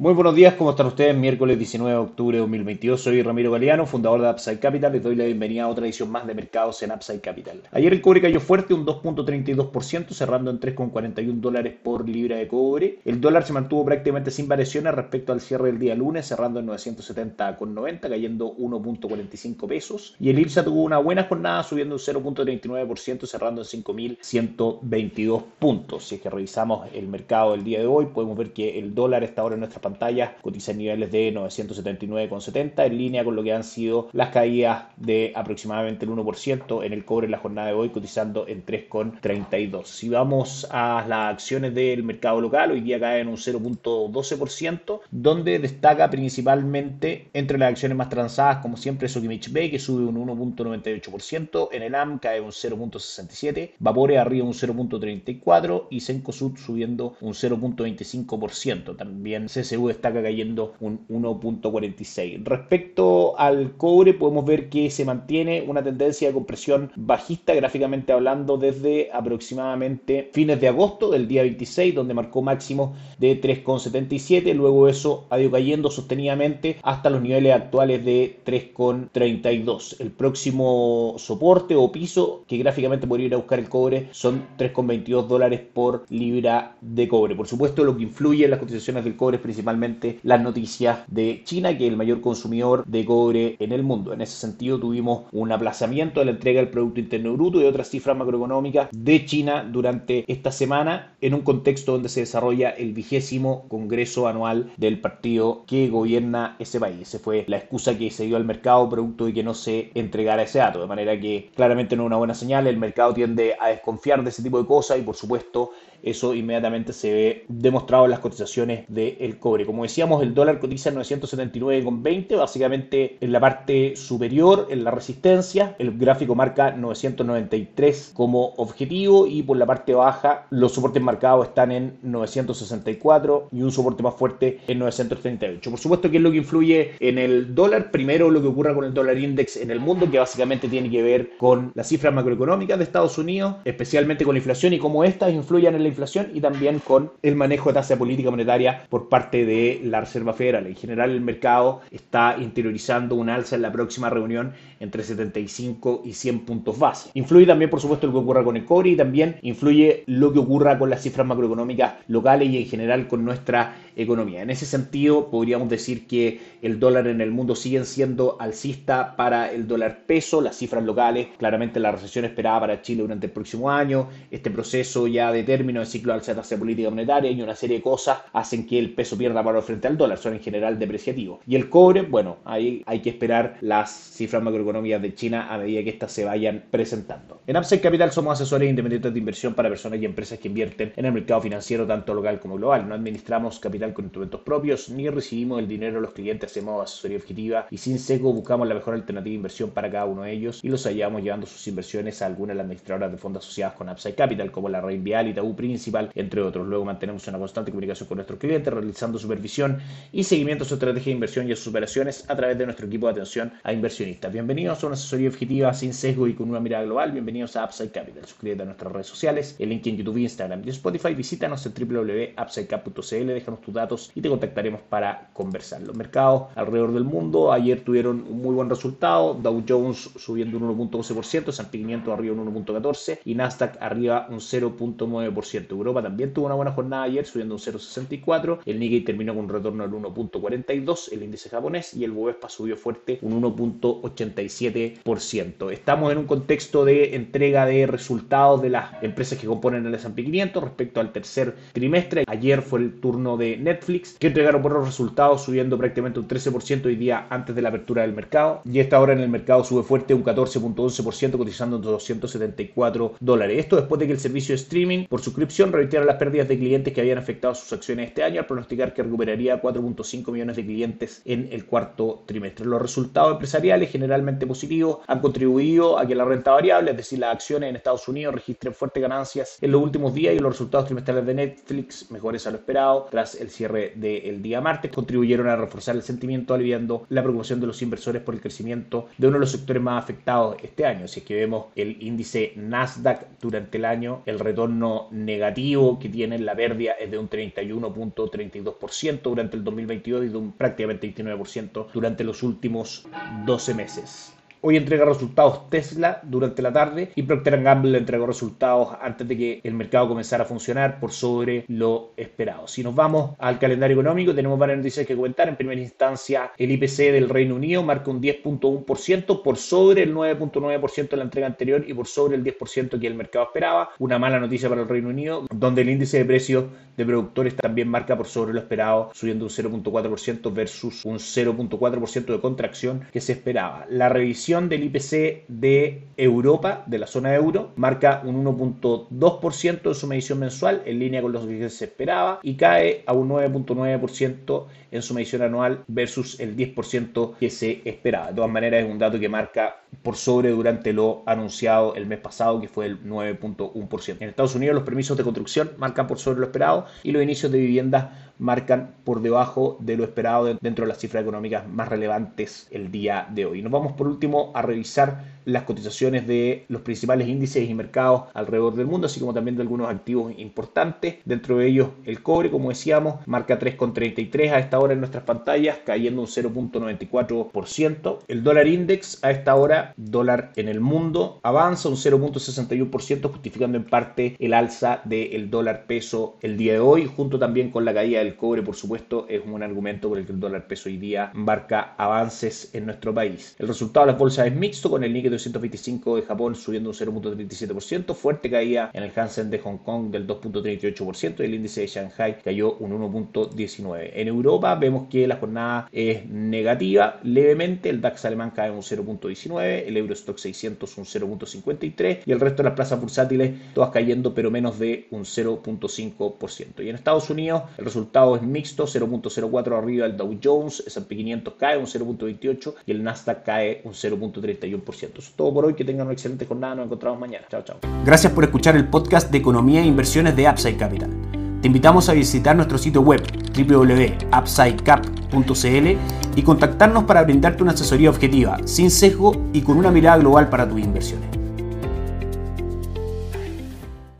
Muy buenos días, ¿cómo están ustedes? Miércoles 19 de octubre de 2022. Soy Ramiro Galeano, fundador de Upside Capital. Les doy la bienvenida a otra edición más de mercados en Upside Capital. Ayer el cobre cayó fuerte, un 2.32%, cerrando en 3,41 dólares por libra de cobre. El dólar se mantuvo prácticamente sin variaciones respecto al cierre del día lunes, cerrando en 970,90, cayendo 1.45 pesos. Y el IPSA tuvo una buena jornada, subiendo un 0.39%, cerrando en 5.122 puntos. Si es que revisamos el mercado del día de hoy, podemos ver que el dólar está ahora en nuestra pantalla cotiza en niveles de 979,70 en línea con lo que han sido las caídas de aproximadamente el 1% en el cobre en la jornada de hoy cotizando en 3,32. Si vamos a las acciones del mercado local, hoy día caen un 0.12%, donde destaca principalmente entre las acciones más transadas como siempre Sokimich B que sube un 1.98%, en el AM cae un 0.67, Vapore arriba un 0.34 y Sencosud subiendo un 0.25%. También CCU destaca cayendo un 1.46. Respecto al cobre, podemos ver que se mantiene una tendencia de compresión bajista gráficamente hablando desde aproximadamente fines de agosto del día 26, donde marcó máximo de 3,77. Luego eso ha ido cayendo sostenidamente hasta los niveles actuales de 3,32. El próximo soporte o piso que gráficamente podría ir a buscar el cobre son 3,22 dólares por libra de cobre. Por supuesto, lo que influye en las cotizaciones del cobre es principalmente las noticias de China, que es el mayor consumidor de cobre en el mundo. En ese sentido, tuvimos un aplazamiento de la entrega del Producto Interno Bruto y otras cifras macroeconómicas de China durante esta semana, en un contexto donde se desarrolla el vigésimo Congreso Anual del partido que gobierna ese país. Esa fue la excusa que se dio al mercado producto de que no se entregara ese dato, de manera que claramente no es una buena señal. El mercado tiende a desconfiar de ese tipo de cosas y, por supuesto, eso inmediatamente se ve demostrado en las cotizaciones del cobre. Como decíamos, el dólar cotiza en 979,20, básicamente en la parte superior, en la resistencia. El gráfico marca 993 como objetivo y por la parte baja los soportes marcados están en 964 y un soporte más fuerte en 938. Por supuesto, ¿qué es lo que influye en el dólar? Primero, lo que ocurra con el dólar index en el mundo, que básicamente tiene que ver con las cifras macroeconómicas de Estados Unidos, especialmente con la inflación y cómo estas influyen en la inflación y también con el manejo de tasa política monetaria por parte de la Reserva Federal. En general, el mercado está interiorizando un alza en la próxima reunión entre 75 y 100 puntos base. Influye también, por supuesto, lo que ocurra con el cobre y también influye lo que ocurra con las cifras macroeconómicas locales y en general con nuestra economía. En ese sentido, podríamos decir que el dólar en el mundo sigue siendo alcista para el dólar peso, las cifras locales, claramente la recesión esperada para Chile durante el próximo año, este proceso ya de término del ciclo de alza de tasa de política monetaria y una serie de cosas hacen que el peso pierda valor frente al dólar, son en general depreciativos. Y el cobre, bueno, ahí hay que esperar las cifras macroeconómicas de China a medida que estas se vayan presentando. En Upside Capital somos asesores independientes de inversión para personas y empresas que invierten en el mercado financiero tanto local como global. No administramos capital con instrumentos propios, ni recibimos el dinero de los clientes, hacemos asesoría objetiva y sin seco buscamos la mejor alternativa de inversión para cada uno de ellos y los hallamos llevando sus inversiones a algunas de las administradoras de fondos asociadas con Upside Capital, como la Rain Vial y Tabú Principal, entre otros. Luego mantenemos una constante comunicación con nuestros clientes, realizando supervisión y seguimiento a su estrategia de inversión y a sus operaciones a través de nuestro equipo de atención a inversionistas. Bienvenidos a una asesoría objetiva sin sesgo y con una mirada global. Bienvenidos a Upside Capital. Suscríbete a nuestras redes sociales, el link en YouTube, Instagram y Spotify. Visítanos en www.upsidecap.cl, déjanos tus datos y te contactaremos para conversar. Los mercados alrededor del mundo ayer tuvieron un muy buen resultado. Dow Jones subiendo un 1.12%, S&P 500 arriba un 1.14% y Nasdaq arriba un 0.9%. Europa también tuvo una buena jornada ayer subiendo un 0.64%. El Nikkei terminó con un retorno al 1.42%, el índice japonés y el Bovespa subió fuerte un 1.87%. Estamos en un contexto de entrega de resultados de las empresas que componen el S&P 500 respecto al tercer trimestre. Ayer fue el turno de Netflix, que entregaron buenos resultados, subiendo prácticamente un 13% hoy día antes de la apertura del mercado. Y esta hora en el mercado sube fuerte un 14.11%, cotizando en 274 dólares. Esto después de que el servicio de streaming por suscripción revirtiera las pérdidas de clientes que habían afectado sus acciones este año, al pronosticar que que recuperaría 4.5 millones de clientes en el cuarto trimestre. Los resultados empresariales, generalmente positivos, han contribuido a que la renta variable, es decir, las acciones en Estados Unidos, registren fuertes ganancias en los últimos días y los resultados trimestrales de Netflix, mejores a lo esperado, tras el cierre del día martes, contribuyeron a reforzar el sentimiento, aliviando la preocupación de los inversores por el crecimiento de uno de los sectores más afectados este año. Si es que vemos el índice Nasdaq durante el año, el retorno negativo que tiene la pérdida es de un 31.32% durante el 2022 y de un prácticamente 29% durante los últimos 12 meses. Hoy entrega resultados Tesla durante la tarde y Procter Gamble entregó resultados antes de que el mercado comenzara a funcionar por sobre lo esperado. Si nos vamos al calendario económico, tenemos varias noticias que comentar. En primera instancia, el IPC del Reino Unido marca un 10.1% por sobre el 9.9% de la entrega anterior y por sobre el 10% que el mercado esperaba. Una mala noticia para el Reino Unido, donde el índice de precios de productores también marca por sobre lo esperado, subiendo un 0.4% versus un 0.4% de contracción que se esperaba. La revisión del IPC de Europa, de la zona euro, marca un 1.2% en su medición mensual, en línea con lo que se esperaba, y cae a un 9.9% en su medición anual versus el 10% que se esperaba. De todas maneras, es un dato que marca por sobre durante lo anunciado el mes pasado, que fue el 9.1%. En Estados Unidos, los permisos de construcción marcan por sobre lo esperado y los inicios de viviendas marcan por debajo de lo esperado dentro de las cifras económicas más relevantes el día de hoy. Nos vamos por último a revisar las cotizaciones de los principales índices y mercados alrededor del mundo, así como también de algunos activos importantes. Dentro de ellos el cobre, como decíamos, marca 3,33 a esta hora en nuestras pantallas, cayendo un 0.94%. El dólar index a esta hora, dólar en el mundo, avanza un 0.61%, justificando en parte el alza del dólar peso el día de hoy, junto también con la caída del cobre, por supuesto, es un argumento por el que el dólar peso hoy día marca avances en nuestro país. El resultado de las bolsas es mixto, con el Nikkei 225 de Japón subiendo un 0.37%, fuerte caída en el Hansen de Hong Kong del 2.38% y el índice de Shanghai cayó un 1.19%. En Europa vemos que la jornada es negativa levemente, el DAX alemán cae un 0.19%, el Eurostock 600 un 0.53% y el resto de las plazas bursátiles todas cayendo pero menos de un 0.5%. Y en Estados Unidos el resultado es mixto, 0.04 arriba el Dow Jones, el S&P 500 cae un 0.28 y el Nasdaq cae un 0.31% todo por hoy. Que tengan una excelente jornada. Nos encontramos mañana. Chao, chao. Gracias por escuchar el podcast de Economía e Inversiones de Upside Capital. Te invitamos a visitar nuestro sitio web www.upsidecap.cl y contactarnos para brindarte una asesoría objetiva, sin sesgo y con una mirada global para tus inversiones.